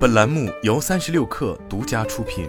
本栏目由三十六氪独家出品。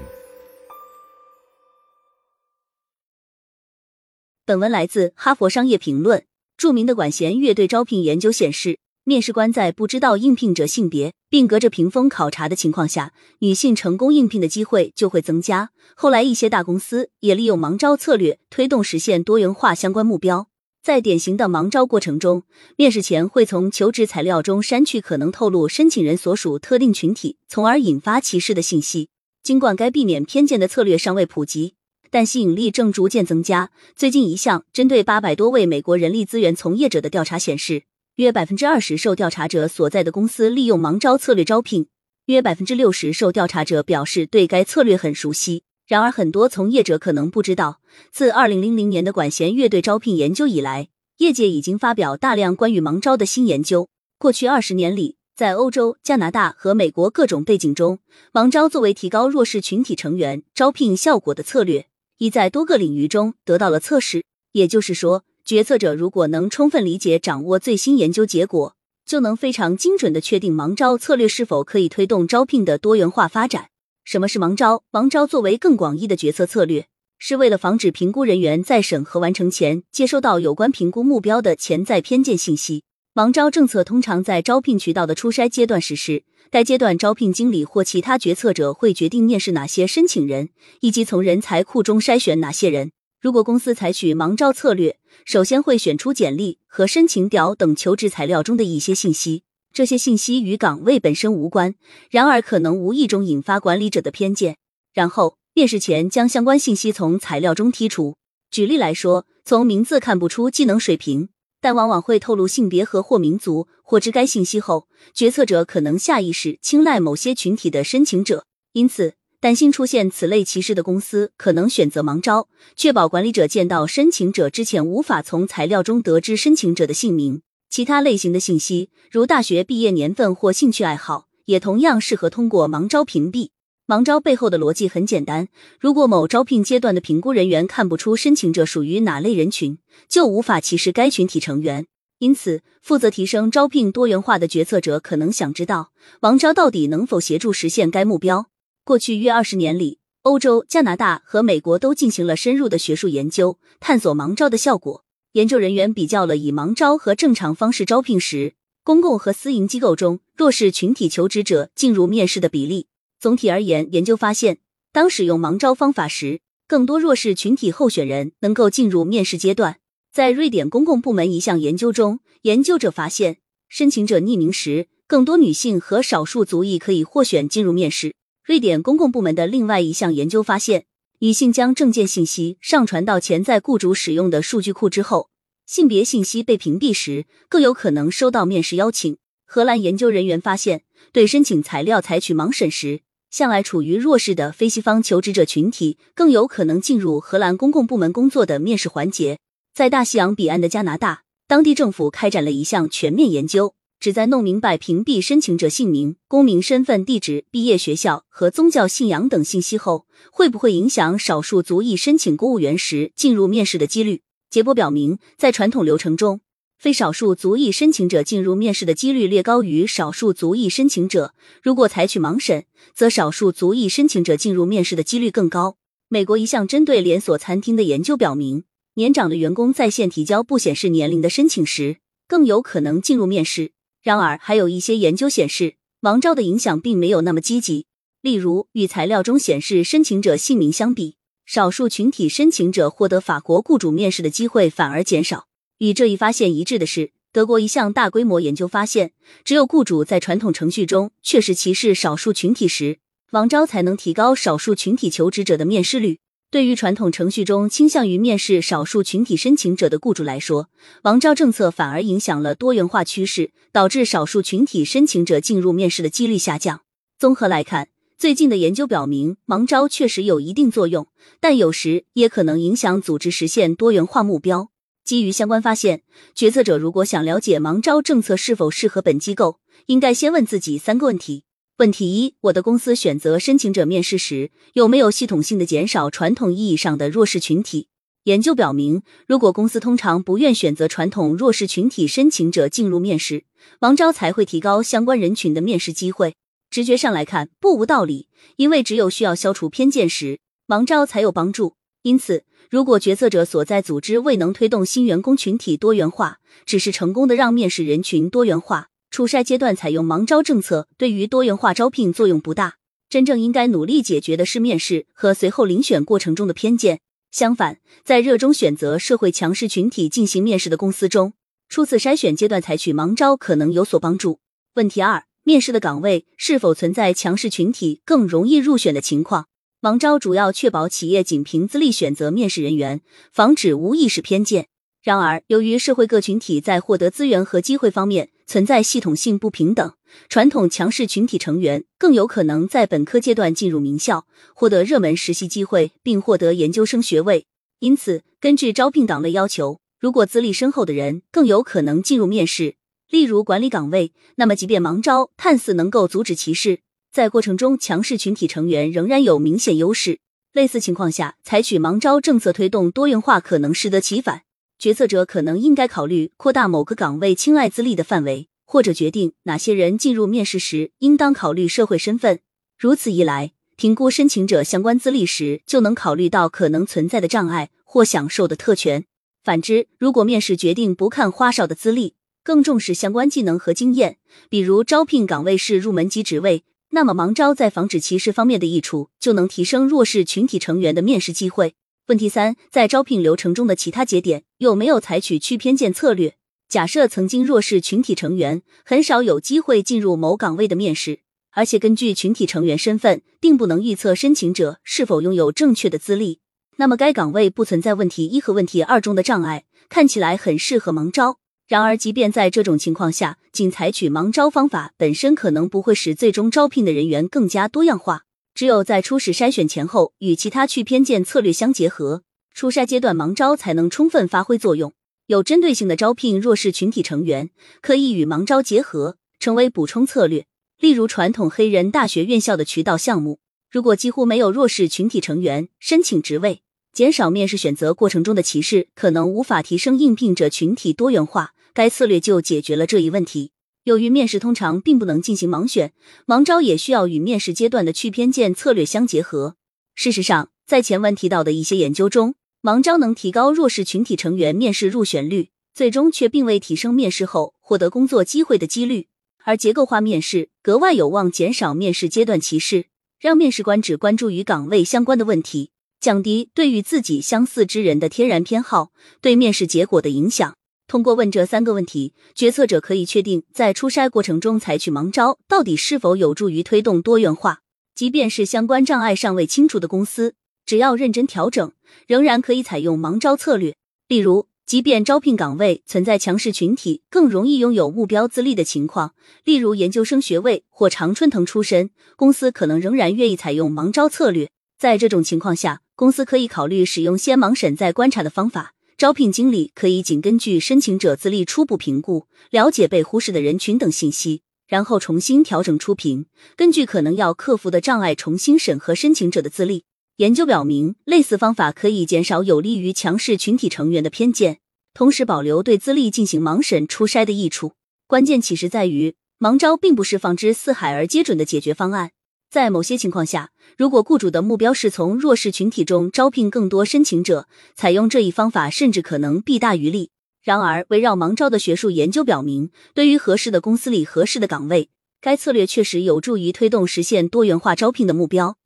本文来自《哈佛商业评论》。著名的管弦乐队招聘研究显示，面试官在不知道应聘者性别，并隔着屏风考察的情况下，女性成功应聘的机会就会增加。后来，一些大公司也利用盲招策略推动实现多元化相关目标。在典型的盲招过程中，面试前会从求职材料中删去可能透露申请人所属特定群体，从而引发歧视的信息。尽管该避免偏见的策略尚未普及，但吸引力正逐渐增加。最近一项针对八百多位美国人力资源从业者的调查显示，约百分之二十受调查者所在的公司利用盲招策略招聘，约百分之六十受调查者表示对该策略很熟悉。然而，很多从业者可能不知道，自二零零零年的管弦乐队招聘研究以来，业界已经发表大量关于盲招的新研究。过去二十年里，在欧洲、加拿大和美国各种背景中，盲招作为提高弱势群体成员招聘效果的策略，已在多个领域中得到了测试。也就是说，决策者如果能充分理解、掌握最新研究结果，就能非常精准的确定盲招策略是否可以推动招聘的多元化发展。什么是盲招？盲招作为更广义的决策策略，是为了防止评估人员在审核完成前接收到有关评估目标的潜在偏见信息。盲招政策通常在招聘渠道的初筛阶段实施，该阶段招聘经理或其他决策者会决定面试哪些申请人，以及从人才库中筛选哪些人。如果公司采取盲招策略，首先会选出简历和申请表等求职材料中的一些信息。这些信息与岗位本身无关，然而可能无意中引发管理者的偏见。然后面试前将相关信息从材料中剔除。举例来说，从名字看不出技能水平，但往往会透露性别和或民族。获知该信息后，决策者可能下意识青睐某些群体的申请者。因此，担心出现此类歧视的公司可能选择盲招，确保管理者见到申请者之前无法从材料中得知申请者的姓名。其他类型的信息，如大学毕业年份或兴趣爱好，也同样适合通过盲招屏蔽。盲招背后的逻辑很简单：如果某招聘阶段的评估人员看不出申请者属于哪类人群，就无法歧视该群体成员。因此，负责提升招聘多元化的决策者可能想知道，盲招到底能否协助实现该目标。过去约二十年里，欧洲、加拿大和美国都进行了深入的学术研究，探索盲招的效果。研究人员比较了以盲招和正常方式招聘时，公共和私营机构中弱势群体求职者进入面试的比例。总体而言，研究发现，当使用盲招方法时，更多弱势群体候选人能够进入面试阶段。在瑞典公共部门一项研究中，研究者发现，申请者匿名时，更多女性和少数族裔可以获选进入面试。瑞典公共部门的另外一项研究发现。女性将证件信息上传到潜在雇主使用的数据库之后，性别信息被屏蔽时，更有可能收到面试邀请。荷兰研究人员发现，对申请材料采取盲审时，向来处于弱势的非西方求职者群体更有可能进入荷兰公共部门工作的面试环节。在大西洋彼岸的加拿大，当地政府开展了一项全面研究。旨在弄明白屏蔽申请者姓名、公民身份、地址、毕业学校和宗教信仰等信息后，会不会影响少数族裔申请公务员时进入面试的几率？结果表明，在传统流程中，非少数族裔申请者进入面试的几率略高于少数族裔申请者。如果采取盲审，则少数族裔申请者进入面试的几率更高。美国一项针对连锁餐厅的研究表明，年长的员工在线提交不显示年龄的申请时，更有可能进入面试。然而，还有一些研究显示，盲招的影响并没有那么积极。例如，与材料中显示申请者姓名相比，少数群体申请者获得法国雇主面试的机会反而减少。与这一发现一致的是，德国一项大规模研究发现，只有雇主在传统程序中确实歧视少数群体时，盲招才能提高少数群体求职者的面试率。对于传统程序中倾向于面试少数群体申请者的雇主来说，盲招政策反而影响了多元化趋势，导致少数群体申请者进入面试的几率下降。综合来看，最近的研究表明，盲招确实有一定作用，但有时也可能影响组织实现多元化目标。基于相关发现，决策者如果想了解盲招政策是否适合本机构，应该先问自己三个问题。问题一：我的公司选择申请者面试时，有没有系统性的减少传统意义上的弱势群体？研究表明，如果公司通常不愿选择传统弱势群体申请者进入面试，盲招才会提高相关人群的面试机会。直觉上来看不无道理，因为只有需要消除偏见时，盲招才有帮助。因此，如果决策者所在组织未能推动新员工群体多元化，只是成功的让面试人群多元化，初筛阶段采用盲招政策，对于多元化招聘作用不大。真正应该努力解决的是面试和随后遴选过程中的偏见。相反，在热衷选择社会强势群体进行面试的公司中，初次筛选阶段采取盲招可能有所帮助。问题二。面试的岗位是否存在强势群体更容易入选的情况？盲招主要确保企业仅凭资历选择面试人员，防止无意识偏见。然而，由于社会各群体在获得资源和机会方面存在系统性不平等，传统强势群体成员更有可能在本科阶段进入名校，获得热门实习机会，并获得研究生学位。因此，根据招聘岗位要求，如果资历深厚的人更有可能进入面试。例如管理岗位，那么即便盲招看似能够阻止歧视，在过程中强势群体成员仍然有明显优势。类似情况下，采取盲招政策推动多元化可能适得其反。决策者可能应该考虑扩大某个岗位青睐资历的范围，或者决定哪些人进入面试时应当考虑社会身份。如此一来，评估申请者相关资历时，就能考虑到可能存在的障碍或享受的特权。反之，如果面试决定不看花哨的资历，更重视相关技能和经验，比如招聘岗位是入门级职位，那么盲招在防止歧视方面的益处就能提升弱势群体成员的面试机会。问题三，在招聘流程中的其他节点有没有采取去偏见策略？假设曾经弱势群体成员很少有机会进入某岗位的面试，而且根据群体成员身份，并不能预测申请者是否拥有正确的资历，那么该岗位不存在问题一和问题二中的障碍，看起来很适合盲招。然而，即便在这种情况下，仅采取盲招方法本身可能不会使最终招聘的人员更加多样化。只有在初始筛选前后与其他去偏见策略相结合，初筛阶段盲招才能充分发挥作用。有针对性的招聘弱势群体成员，可以与盲招结合，成为补充策略。例如，传统黑人大学院校的渠道项目，如果几乎没有弱势群体成员申请职位，减少面试选择过程中的歧视，可能无法提升应聘者群体多元化。该策略就解决了这一问题。由于面试通常并不能进行盲选，盲招也需要与面试阶段的去偏见策略相结合。事实上，在前文提到的一些研究中，盲招能提高弱势群体成员面试入选率，最终却并未提升面试后获得工作机会的几率。而结构化面试格外有望减少面试阶段歧视，让面试官只关注与岗位相关的问题，降低对与自己相似之人的天然偏好对面试结果的影响。通过问这三个问题，决策者可以确定在初筛过程中采取盲招到底是否有助于推动多元化。即便是相关障碍尚未清除的公司，只要认真调整，仍然可以采用盲招策略。例如，即便招聘岗位存在强势群体更容易拥有目标资历的情况，例如研究生学位或常春藤出身，公司可能仍然愿意采用盲招策略。在这种情况下，公司可以考虑使用先盲审再观察的方法。招聘经理可以仅根据申请者资历初步评估，了解被忽视的人群等信息，然后重新调整初评。根据可能要克服的障碍，重新审核申请者的资历。研究表明，类似方法可以减少有利于强势群体成员的偏见，同时保留对资历进行盲审初筛的益处。关键其实在于，盲招并不是放之四海而皆准的解决方案。在某些情况下，如果雇主的目标是从弱势群体中招聘更多申请者，采用这一方法甚至可能弊大于利。然而，围绕盲招的学术研究表明，对于合适的公司里合适的岗位，该策略确实有助于推动实现多元化招聘的目标。